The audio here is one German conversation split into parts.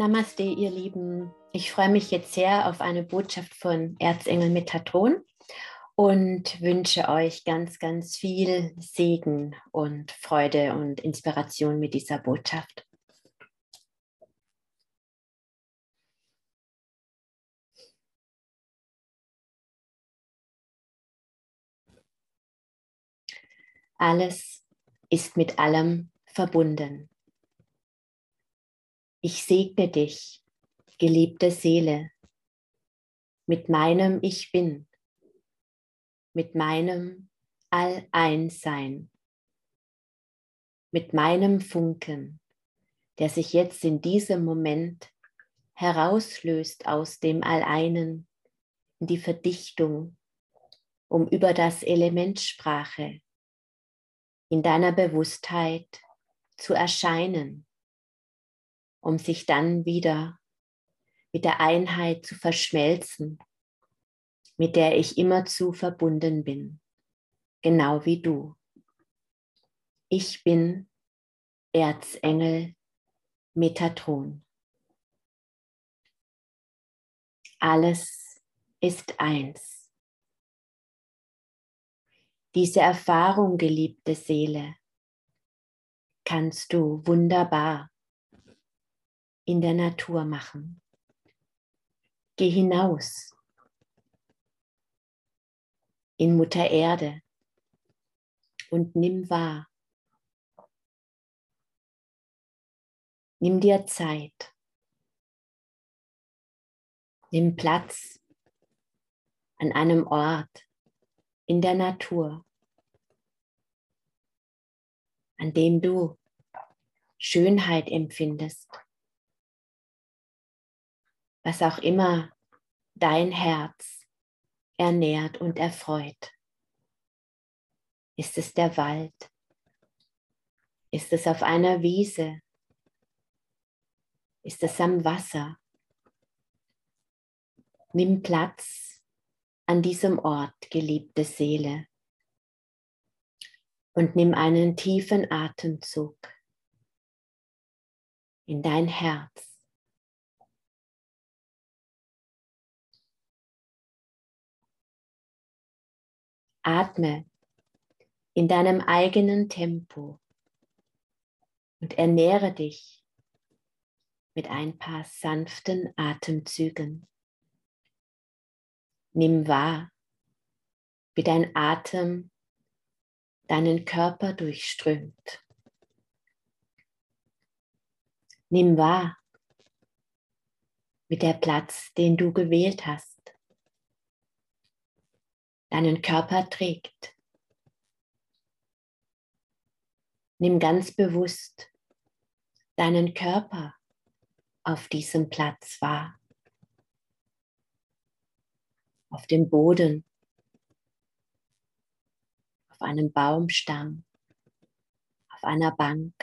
Namaste, ihr Lieben. Ich freue mich jetzt sehr auf eine Botschaft von Erzengel Metatron und wünsche euch ganz, ganz viel Segen und Freude und Inspiration mit dieser Botschaft. Alles ist mit allem verbunden. Ich segne dich, geliebte Seele, mit meinem Ich bin, mit meinem All-Eins-Sein, mit meinem Funken, der sich jetzt in diesem Moment herauslöst aus dem Alleinen in die Verdichtung, um über das Element Sprache in deiner Bewusstheit zu erscheinen um sich dann wieder mit der Einheit zu verschmelzen, mit der ich immerzu verbunden bin, genau wie du. Ich bin Erzengel Metatron. Alles ist eins. Diese Erfahrung, geliebte Seele, kannst du wunderbar in der Natur machen. Geh hinaus in Mutter Erde und nimm wahr. Nimm dir Zeit. Nimm Platz an einem Ort in der Natur, an dem du Schönheit empfindest was auch immer dein Herz ernährt und erfreut. Ist es der Wald? Ist es auf einer Wiese? Ist es am Wasser? Nimm Platz an diesem Ort, geliebte Seele, und nimm einen tiefen Atemzug in dein Herz. Atme in deinem eigenen Tempo und ernähre dich mit ein paar sanften Atemzügen. Nimm wahr, wie dein Atem deinen Körper durchströmt. Nimm wahr, wie der Platz, den du gewählt hast, deinen Körper trägt. Nimm ganz bewusst deinen Körper auf diesem Platz wahr. Auf dem Boden, auf einem Baumstamm, auf einer Bank,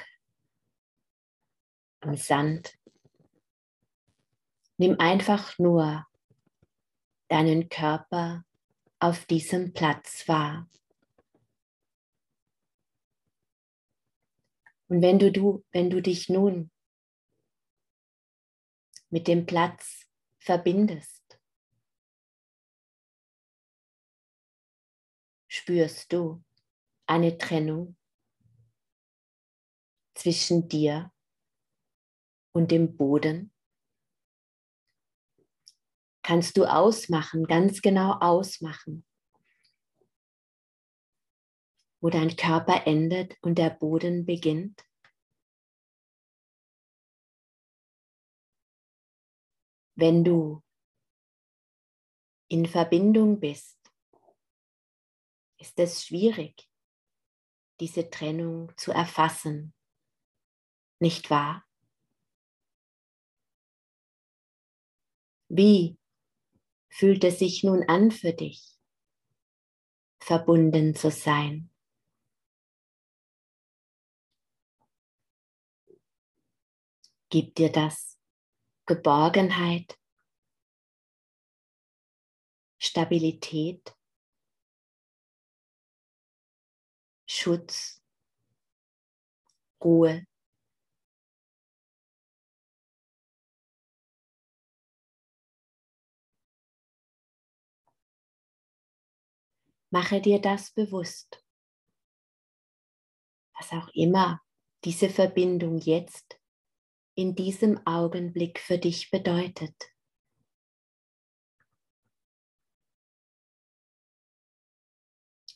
im Sand. Nimm einfach nur deinen Körper auf diesem Platz war. Und wenn du, du, wenn du dich nun mit dem Platz verbindest, spürst du eine Trennung zwischen dir und dem Boden kannst du ausmachen, ganz genau ausmachen, wo dein Körper endet und der Boden beginnt. Wenn du in Verbindung bist, ist es schwierig, diese Trennung zu erfassen, nicht wahr? Wie fühlt es sich nun an für dich, verbunden zu sein? Gibt dir das Geborgenheit, Stabilität, Schutz, Ruhe. Mache dir das bewusst, was auch immer diese Verbindung jetzt in diesem Augenblick für dich bedeutet.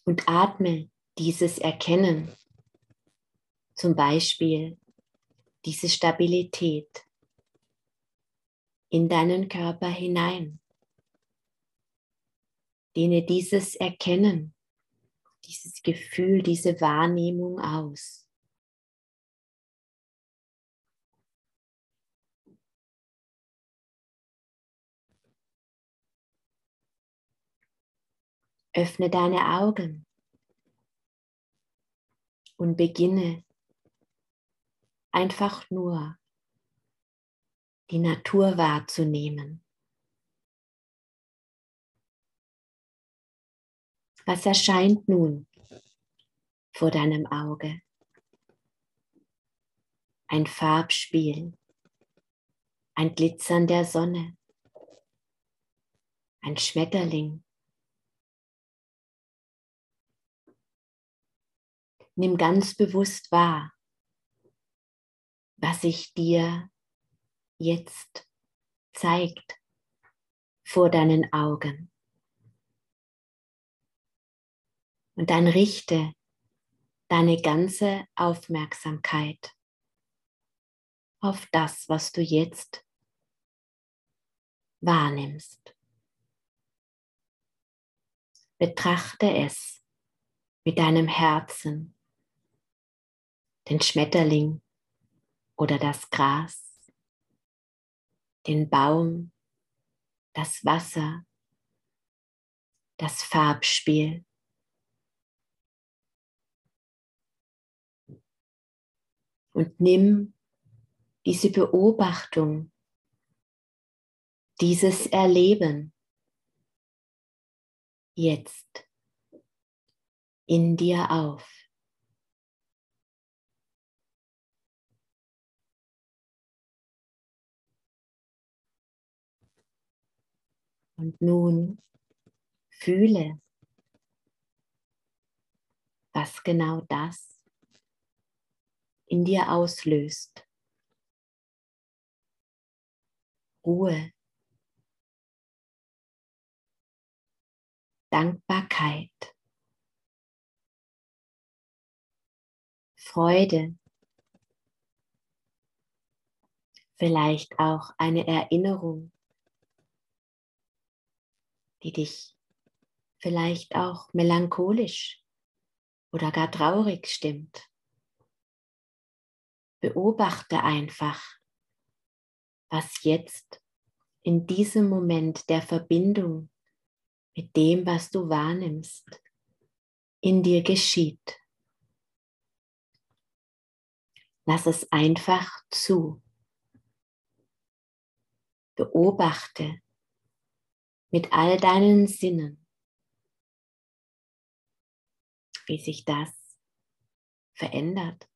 Und atme dieses Erkennen, zum Beispiel diese Stabilität in deinen Körper hinein. Dehne dieses Erkennen, dieses Gefühl, diese Wahrnehmung aus. Öffne deine Augen und beginne einfach nur die Natur wahrzunehmen. Was erscheint nun vor deinem Auge? Ein Farbspiel, ein Glitzern der Sonne, ein Schmetterling. Nimm ganz bewusst wahr, was sich dir jetzt zeigt vor deinen Augen. Und dann richte deine ganze Aufmerksamkeit auf das, was du jetzt wahrnimmst. Betrachte es mit deinem Herzen, den Schmetterling oder das Gras, den Baum, das Wasser, das Farbspiel. Und nimm diese Beobachtung, dieses Erleben jetzt in dir auf. Und nun fühle, was genau das in dir auslöst. Ruhe, Dankbarkeit, Freude, vielleicht auch eine Erinnerung die dich vielleicht auch melancholisch oder gar traurig stimmt. Beobachte einfach, was jetzt in diesem Moment der Verbindung mit dem, was du wahrnimmst, in dir geschieht. Lass es einfach zu. Beobachte, mit all deinen Sinnen, wie sich das verändert.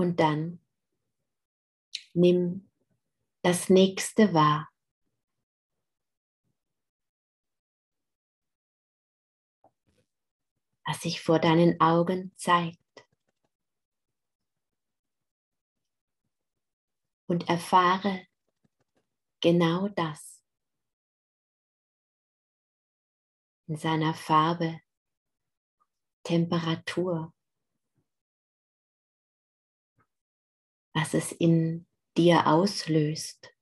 Und dann nimm das nächste wahr. was sich vor deinen Augen zeigt. Und erfahre genau das in seiner Farbe, Temperatur, was es in dir auslöst,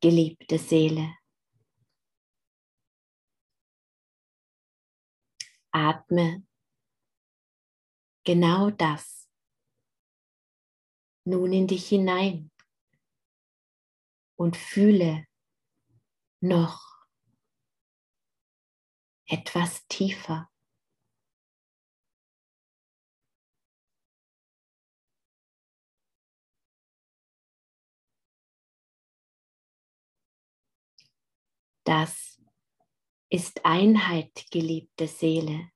geliebte Seele. Atme genau das nun in dich hinein und fühle noch etwas tiefer. Das ist Einheit, geliebte Seele.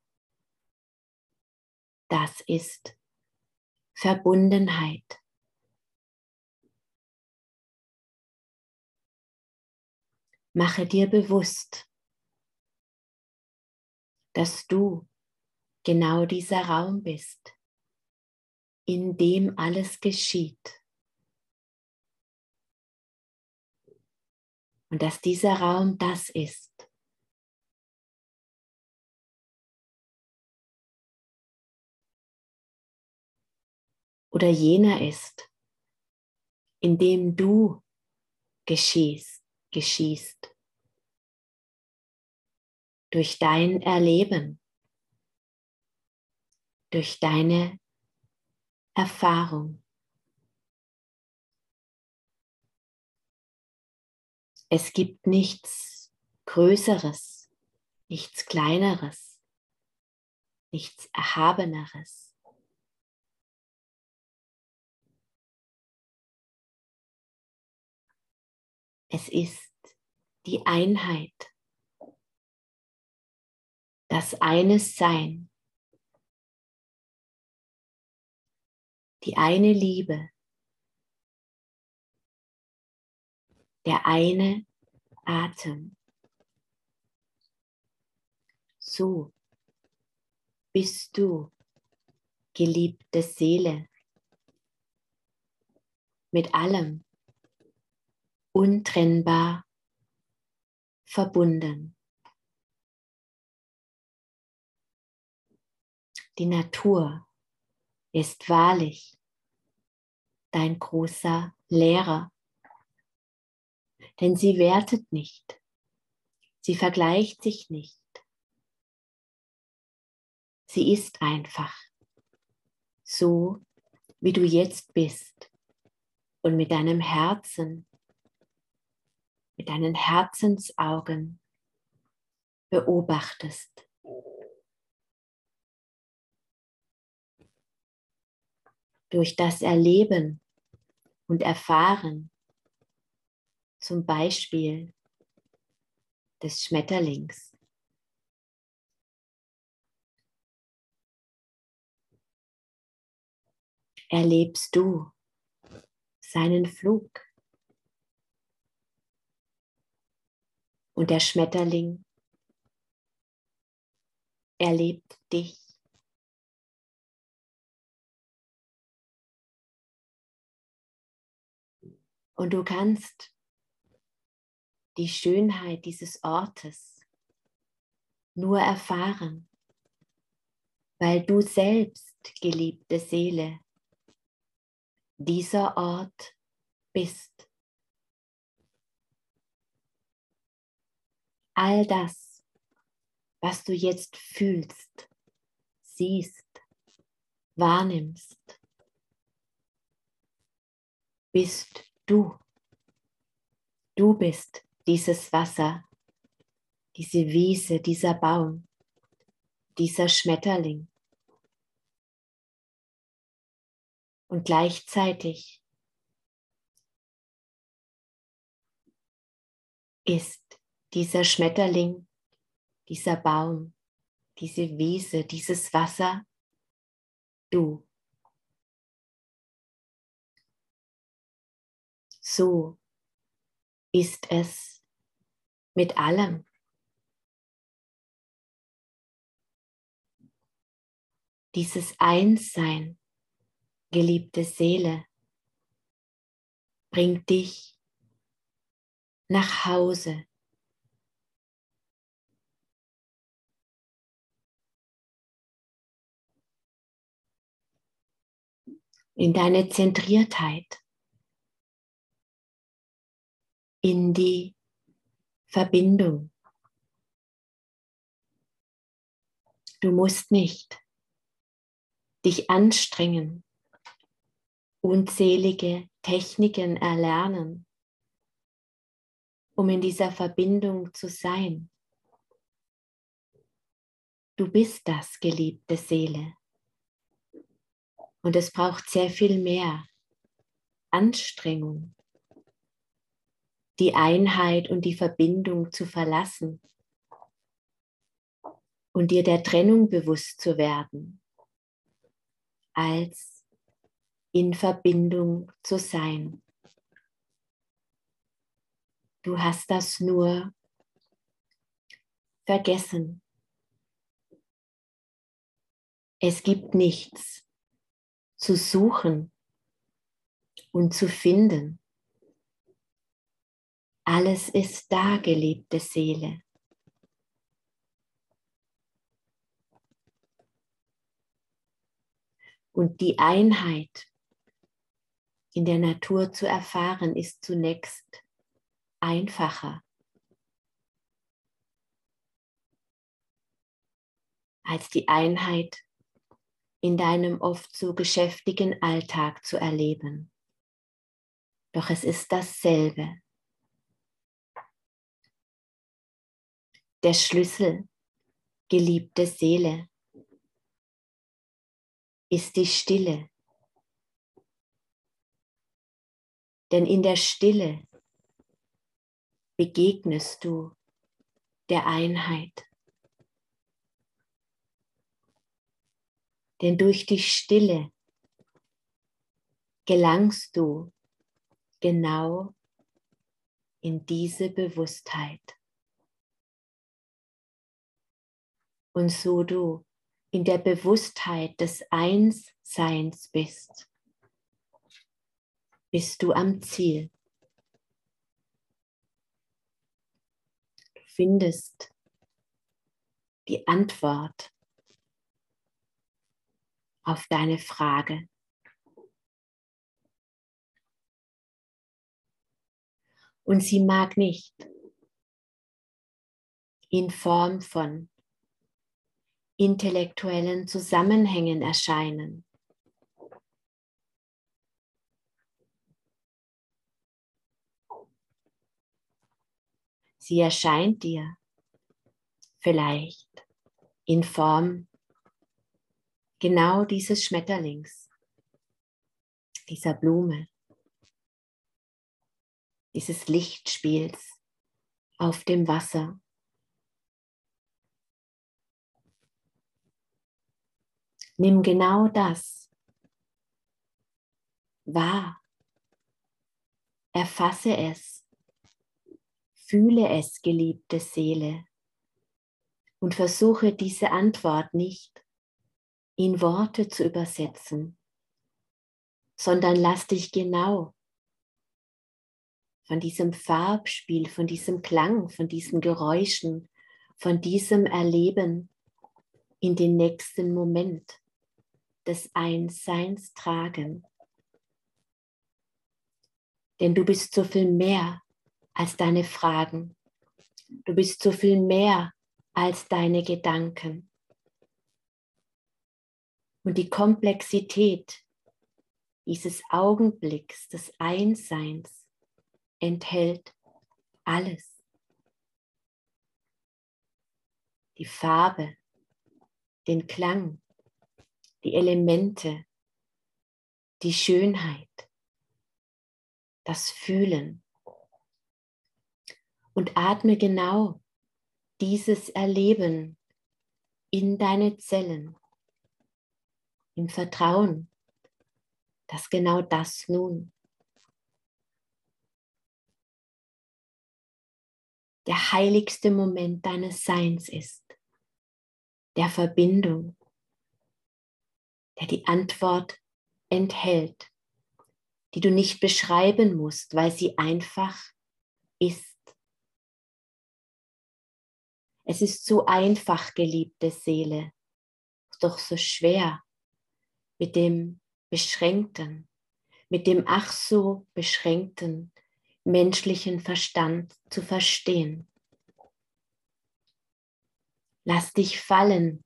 Das ist Verbundenheit. Mache dir bewusst, dass du genau dieser Raum bist, in dem alles geschieht. Und dass dieser Raum das ist, oder jener ist, in dem du geschießt, geschießt. Durch dein Erleben, durch deine Erfahrung. Es gibt nichts Größeres, nichts Kleineres, nichts Erhabeneres. Es ist die Einheit, das eines Sein, die eine Liebe, der eine Atem. So bist du, geliebte Seele, mit allem, untrennbar verbunden. Die Natur ist wahrlich dein großer Lehrer, denn sie wertet nicht, sie vergleicht sich nicht, sie ist einfach so, wie du jetzt bist. Und mit deinem Herzen mit deinen Herzensaugen beobachtest. Durch das Erleben und Erfahren, zum Beispiel des Schmetterlings. Erlebst du seinen Flug? Und der Schmetterling erlebt dich. Und du kannst die Schönheit dieses Ortes nur erfahren, weil du selbst, geliebte Seele, dieser Ort bist. all das, was du jetzt fühlst, siehst, wahrnimmst, bist du. Du bist dieses Wasser, diese Wiese, dieser Baum, dieser Schmetterling. Und gleichzeitig ist dieser Schmetterling, dieser Baum, diese Wiese, dieses Wasser, du. So ist es mit allem. Dieses Einssein, geliebte Seele, bringt dich nach Hause in deine Zentriertheit, in die Verbindung. Du musst nicht dich anstrengen, unzählige Techniken erlernen, um in dieser Verbindung zu sein. Du bist das, geliebte Seele. Und es braucht sehr viel mehr Anstrengung, die Einheit und die Verbindung zu verlassen und dir der Trennung bewusst zu werden, als in Verbindung zu sein. Du hast das nur vergessen. Es gibt nichts zu suchen und zu finden. Alles ist da, geliebte Seele. Und die Einheit in der Natur zu erfahren, ist zunächst einfacher als die Einheit in deinem oft so geschäftigen Alltag zu erleben. Doch es ist dasselbe. Der Schlüssel, geliebte Seele, ist die Stille. Denn in der Stille begegnest du der Einheit. Denn durch die Stille gelangst du genau in diese Bewusstheit. Und so du in der Bewusstheit des Einsseins bist, bist du am Ziel. Du findest die Antwort auf deine Frage. Und sie mag nicht in Form von intellektuellen Zusammenhängen erscheinen. Sie erscheint dir vielleicht in Form genau dieses Schmetterlings, dieser Blume, dieses Lichtspiels auf dem Wasser. Nimm genau das wahr. Erfasse es. Fühle es, geliebte Seele. Und versuche diese Antwort nicht in Worte zu übersetzen, sondern lass dich genau von diesem Farbspiel, von diesem Klang, von diesen Geräuschen, von diesem Erleben in den nächsten Moment des Einsseins tragen. Denn du bist so viel mehr als deine Fragen. Du bist so viel mehr als deine Gedanken. Und die Komplexität dieses Augenblicks des Einsseins enthält alles. Die Farbe, den Klang, die Elemente, die Schönheit, das Fühlen. Und atme genau dieses Erleben in deine Zellen, im Vertrauen, dass genau das nun der heiligste Moment deines Seins ist, der Verbindung der die Antwort enthält, die du nicht beschreiben musst, weil sie einfach ist. Es ist so einfach, geliebte Seele, doch so schwer mit dem beschränkten, mit dem ach so beschränkten menschlichen Verstand zu verstehen. Lass dich fallen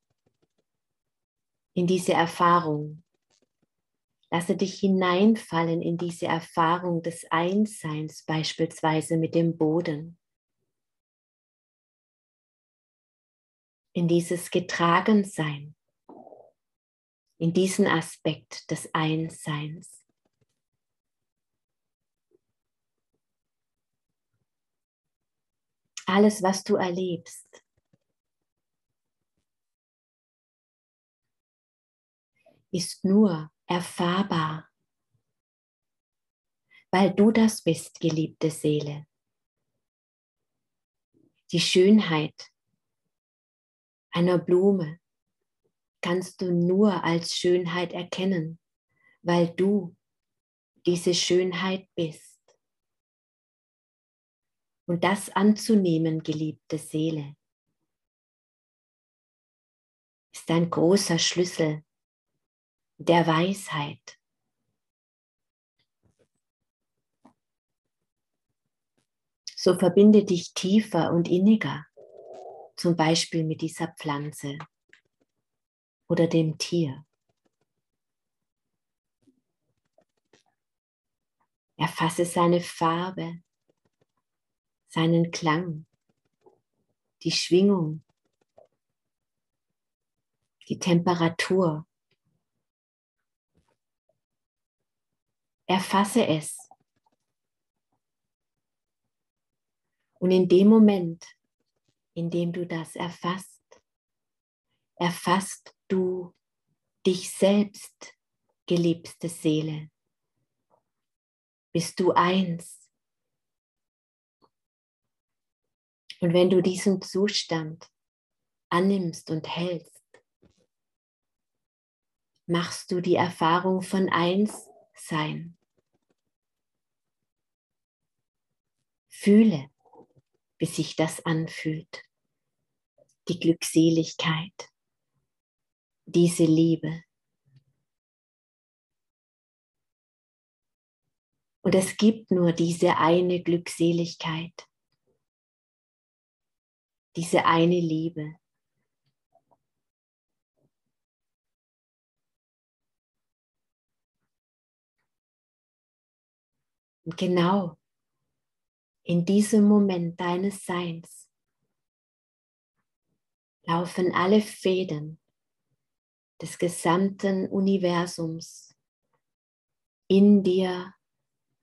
in diese Erfahrung. Lasse dich hineinfallen in diese Erfahrung des Einsseins, beispielsweise mit dem Boden. In dieses Getragensein, in diesen Aspekt des Einsseins. Alles, was du erlebst, ist nur erfahrbar weil du das bist, geliebte Seele. Die Schönheit einer Blume kannst du nur als Schönheit erkennen, weil du diese Schönheit bist. Und das anzunehmen, geliebte Seele, ist ein großer Schlüssel der Weisheit. So verbinde dich tiefer und inniger, zum Beispiel mit dieser Pflanze oder dem Tier. Erfasse seine Farbe, seinen Klang, die Schwingung, die Temperatur. Erfasse es. Und in dem Moment, in dem du das erfasst, erfasst du dich selbst, geliebte Seele. Bist du eins. Und wenn du diesen Zustand annimmst und hältst, machst du die Erfahrung von eins Fühle, wie sich das anfühlt. Die Glückseligkeit, diese Liebe. Und es gibt nur diese eine Glückseligkeit, diese eine Liebe. Und genau in diesem Moment deines Seins laufen alle Fäden des gesamten Universums in dir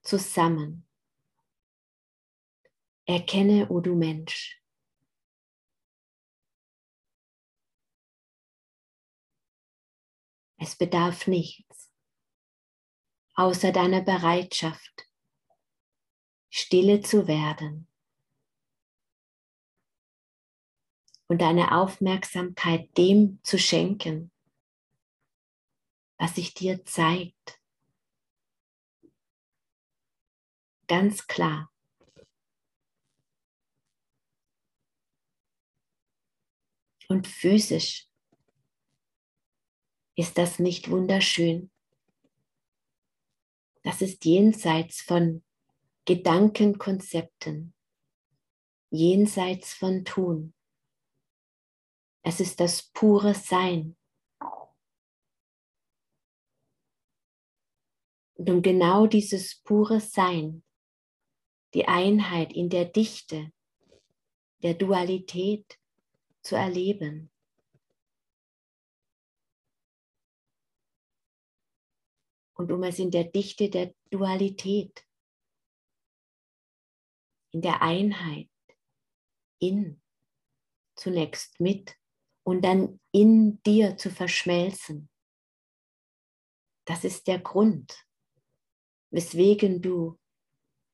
zusammen. Erkenne, o du Mensch, es bedarf nichts außer deiner Bereitschaft, stille zu werden und deine Aufmerksamkeit dem zu schenken, was sich dir zeigt. Ganz klar. Und physisch ist das nicht wunderschön. Das ist jenseits von Gedankenkonzepten, jenseits von Tun. Es ist das pure Sein. Und um genau dieses pure Sein, die Einheit in der Dichte, der Dualität zu erleben. Und um es in der Dichte der Dualität in der Einheit, in, zunächst mit und dann in dir zu verschmelzen. Das ist der Grund, weswegen du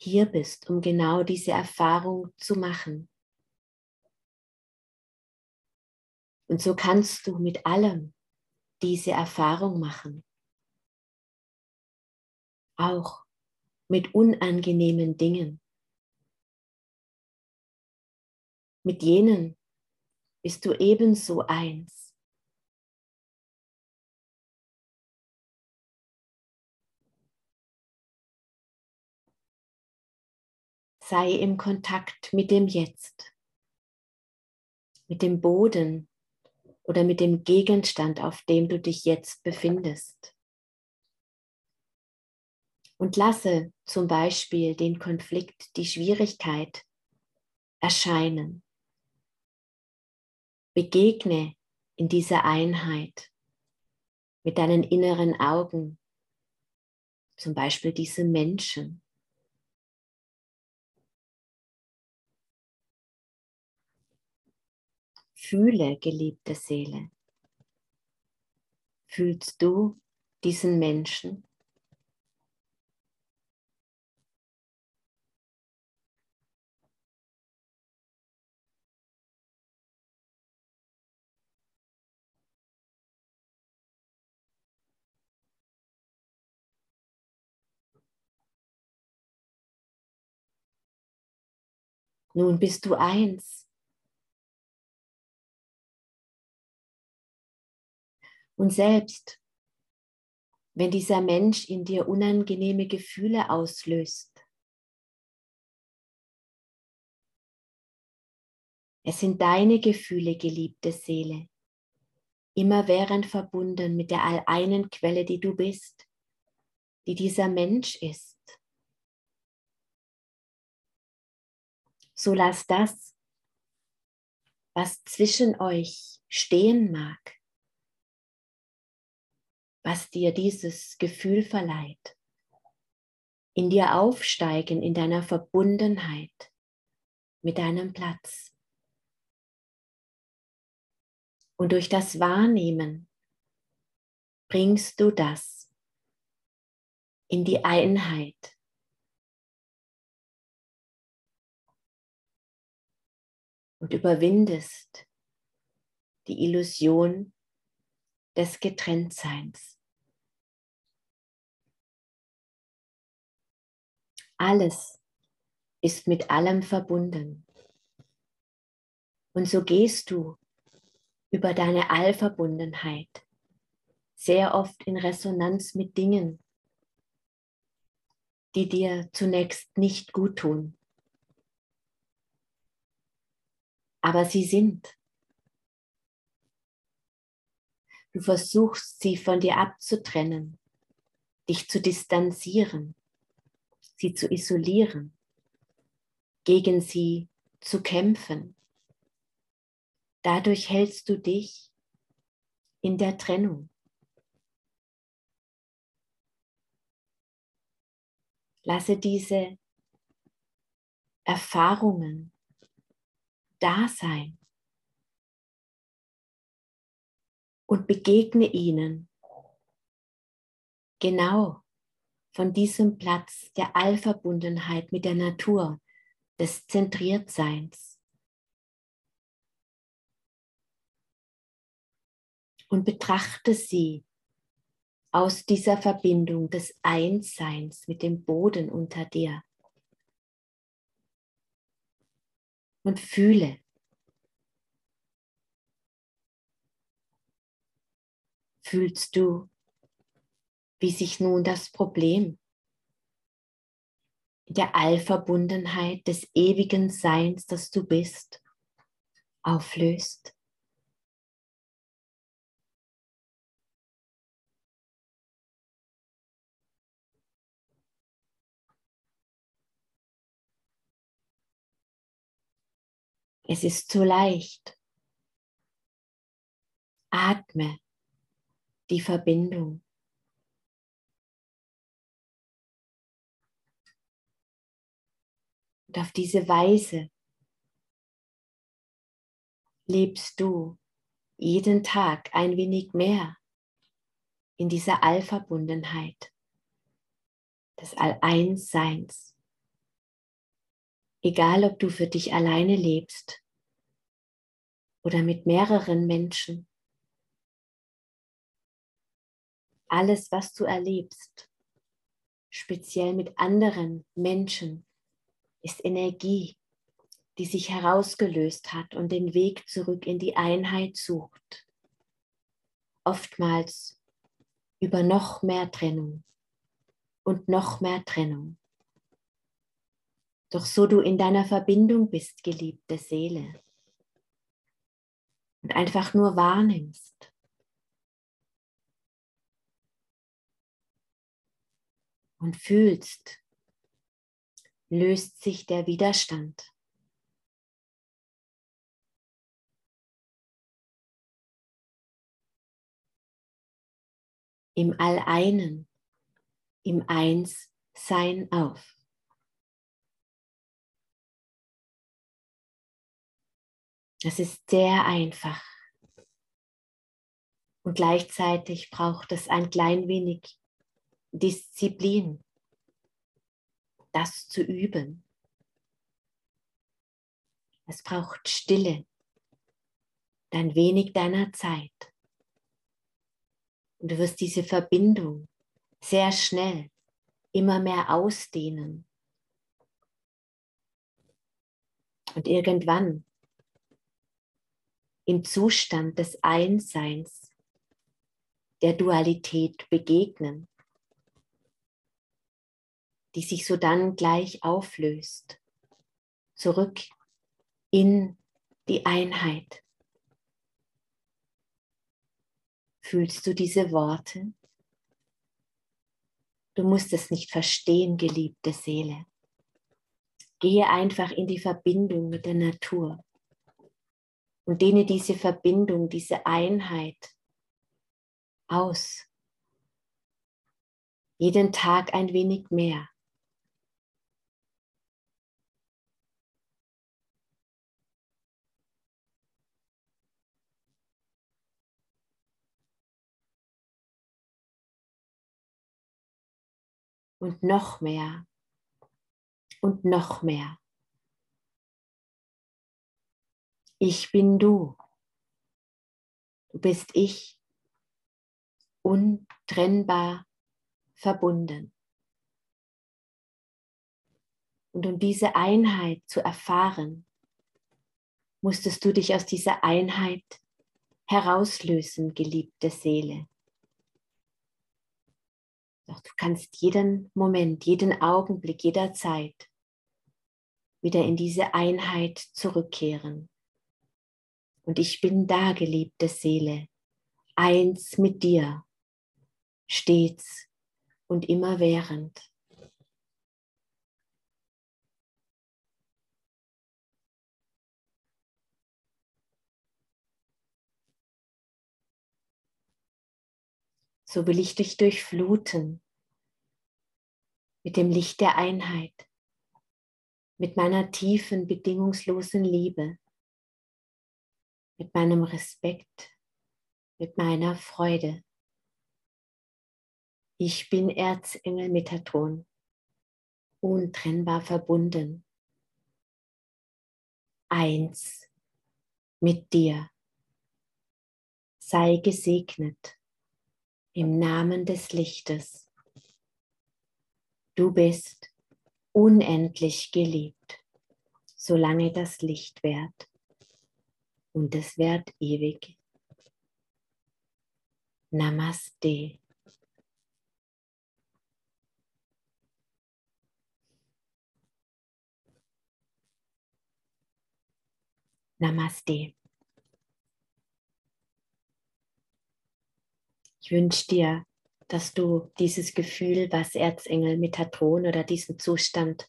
hier bist, um genau diese Erfahrung zu machen. Und so kannst du mit allem diese Erfahrung machen. Auch mit unangenehmen Dingen. Mit jenen bist du ebenso eins. Sei im Kontakt mit dem Jetzt, mit dem Boden oder mit dem Gegenstand, auf dem du dich jetzt befindest. Und lasse zum Beispiel den Konflikt, die Schwierigkeit erscheinen. Begegne in dieser Einheit mit deinen inneren Augen, zum Beispiel diesem Menschen. Fühle, geliebte Seele. Fühlst du diesen Menschen? Nun bist du eins. Und selbst wenn dieser Mensch in dir unangenehme Gefühle auslöst, es sind deine Gefühle, geliebte Seele, immerwährend verbunden mit der alleinen Quelle, die du bist, die dieser Mensch ist. So lass das, was zwischen euch stehen mag, was dir dieses Gefühl verleiht, in dir aufsteigen in deiner Verbundenheit mit deinem Platz. Und durch das Wahrnehmen bringst du das in die Einheit. Und überwindest die Illusion des Getrenntseins. Alles ist mit allem verbunden. Und so gehst du über deine Allverbundenheit sehr oft in Resonanz mit Dingen, die dir zunächst nicht gut tun. Aber sie sind. Du versuchst sie von dir abzutrennen, dich zu distanzieren, sie zu isolieren, gegen sie zu kämpfen. Dadurch hältst du dich in der Trennung. Lasse diese Erfahrungen da sein und begegne ihnen genau von diesem Platz der Allverbundenheit mit der Natur, des Zentriertseins. Und betrachte sie aus dieser Verbindung des Einsseins mit dem Boden unter dir. Und fühle, fühlst du, wie sich nun das Problem der Allverbundenheit des ewigen Seins, das du bist, auflöst. Es ist so leicht. Atme die Verbindung. Und auf diese Weise lebst du jeden Tag ein wenig mehr in dieser Allverbundenheit des All-Eins-Seins. Egal, ob du für dich alleine lebst oder mit mehreren Menschen. alles, was du erlebst, speziell mit anderen Menschen, ist Energie, die sich herausgelöst hat und den Weg zurück in die Einheit sucht. Oftmals über noch mehr Trennung und noch mehr Trennung. Doch so du in deiner Verbindung bist, geliebte Seele, und einfach nur wahrnimmst, und fühlst, löst sich der Widerstand. Im All-Einen, im Eins-Sein auf. Das ist sehr einfach. Und gleichzeitig braucht es ein klein wenig Disziplin, das zu üben. Es braucht Stille, ein wenig deiner Zeit. Und du wirst diese Verbindung sehr schnell immer mehr ausdehnen. Und irgendwann im Zustand des Einseins, der Dualität begegnen, die sich so dann gleich auflöst, zurück in die Einheit. Fühlst du diese Worte? Du musst es nicht verstehen, geliebte Seele. Gehe einfach in die Verbindung mit der Natur und dehne diese Verbindung, diese Einheit aus. Jeden Tag ein wenig mehr. und noch mehr und noch mehr. Ich bin du. Du bist ich, untrennbar verbunden. Und um diese Einheit zu erfahren, musstest du dich aus dieser Einheit herauslösen, geliebte Seele. Doch du kannst jeden Moment, jeden Augenblick, jederzeit wieder in diese Einheit zurückkehren. Und ich bin da, geliebte Seele, eins mit dir, stets und immerwährend. So will ich dich durchfluten mit dem Licht der Einheit, mit meiner tiefen, bedingungslosen Liebe, mit meinem Respekt, mit meiner Freude. Ich bin Erzengel Metatron, untrennbar verbunden, eins mit dir. Sei gesegnet im Namen des Lichtes. Du bist unendlich geliebt, solange das Licht währt und es währt ewig. Namaste. Namaste. Ich wünsche dir, dass du dieses Gefühl, was Erzengel Metatron oder diesen Zustand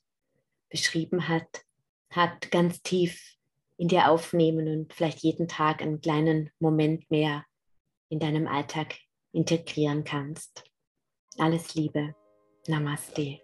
beschrieben hat, hat ganz tief in dir aufnehmen und vielleicht jeden Tag einen kleinen Moment mehr in deinem Alltag integrieren kannst. Alles Liebe. Namaste.